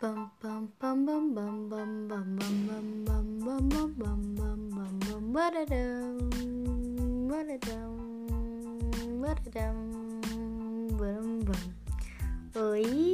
Bum bum bum bum bum bum bum bum bum bum bum bum bum bum bum bum ba-da-dum ba-da-dum ba-da-dum bum bum Oi